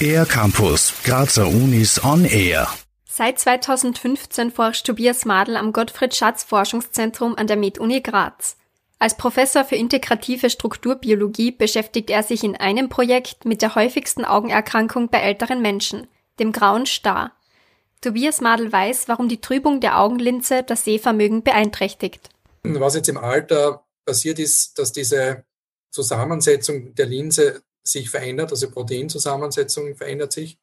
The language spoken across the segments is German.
Air Campus, Grazer Unis on Air. Seit 2015 forscht Tobias Madl am Gottfried Schatz Forschungszentrum an der MedUni Graz. Als Professor für integrative Strukturbiologie beschäftigt er sich in einem Projekt mit der häufigsten Augenerkrankung bei älteren Menschen, dem grauen Star. Tobias Madl weiß, warum die Trübung der Augenlinse das Sehvermögen beeinträchtigt. Was jetzt im Alter passiert ist, dass diese Zusammensetzung der Linse sich verändert, also Proteinzusammensetzung verändert sich.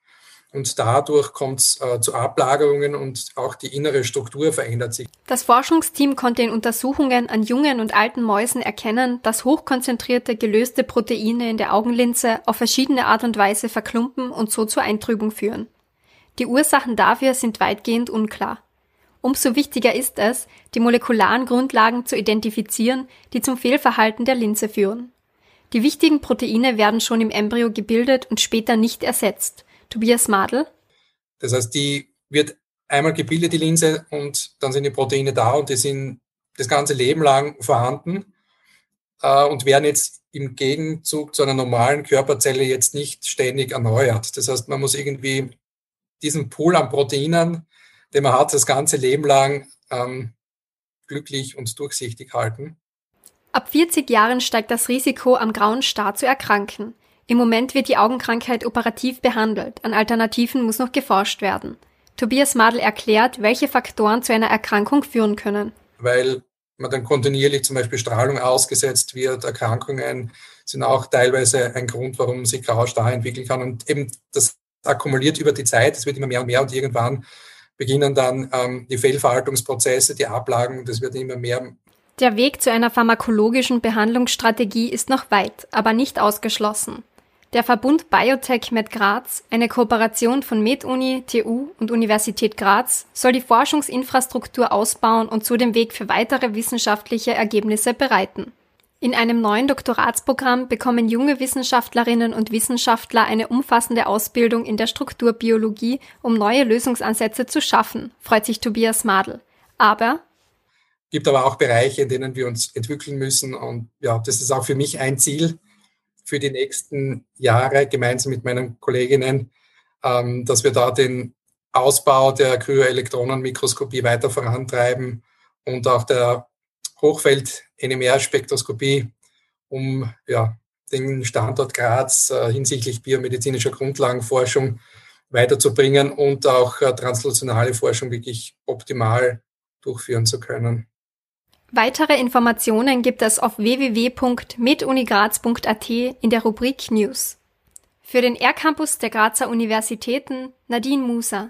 Und dadurch kommt es äh, zu Ablagerungen und auch die innere Struktur verändert sich. Das Forschungsteam konnte in Untersuchungen an jungen und alten Mäusen erkennen, dass hochkonzentrierte gelöste Proteine in der Augenlinse auf verschiedene Art und Weise verklumpen und so zur Eintrübung führen. Die Ursachen dafür sind weitgehend unklar. Umso wichtiger ist es, die molekularen Grundlagen zu identifizieren, die zum Fehlverhalten der Linse führen. Die wichtigen Proteine werden schon im Embryo gebildet und später nicht ersetzt. Tobias Madl. Das heißt, die wird einmal gebildet, die Linse, und dann sind die Proteine da und die sind das ganze Leben lang vorhanden äh, und werden jetzt im Gegenzug zu einer normalen Körperzelle jetzt nicht ständig erneuert. Das heißt, man muss irgendwie diesen Pool an Proteinen, den man hat, das ganze Leben lang ähm, glücklich und durchsichtig halten. Ab 40 Jahren steigt das Risiko, am grauen Star zu erkranken. Im Moment wird die Augenkrankheit operativ behandelt, an Alternativen muss noch geforscht werden. Tobias Madl erklärt, welche Faktoren zu einer Erkrankung führen können. Weil man dann kontinuierlich zum Beispiel Strahlung ausgesetzt wird, Erkrankungen sind auch teilweise ein Grund, warum sich Graustar entwickeln kann. Und eben das akkumuliert über die Zeit, es wird immer mehr und mehr und irgendwann beginnen dann ähm, die Fehlverhaltungsprozesse, die Ablagen, das wird immer mehr der Weg zu einer pharmakologischen Behandlungsstrategie ist noch weit, aber nicht ausgeschlossen. Der Verbund Biotech Med Graz, eine Kooperation von MedUni, TU und Universität Graz, soll die Forschungsinfrastruktur ausbauen und so den Weg für weitere wissenschaftliche Ergebnisse bereiten. In einem neuen Doktoratsprogramm bekommen junge Wissenschaftlerinnen und Wissenschaftler eine umfassende Ausbildung in der Strukturbiologie, um neue Lösungsansätze zu schaffen, freut sich Tobias Madl. Aber gibt aber auch Bereiche, in denen wir uns entwickeln müssen. Und ja, das ist auch für mich ein Ziel für die nächsten Jahre, gemeinsam mit meinen Kolleginnen, ähm, dass wir da den Ausbau der Kryoelektronenmikroskopie weiter vorantreiben und auch der Hochfeld-NMR-Spektroskopie, um ja, den Standort Graz äh, hinsichtlich biomedizinischer Grundlagenforschung weiterzubringen und auch äh, translationale Forschung wirklich optimal durchführen zu können. Weitere Informationen gibt es auf www.medunigraz.at in der Rubrik News. Für den R-Campus der Grazer Universitäten Nadine Musa.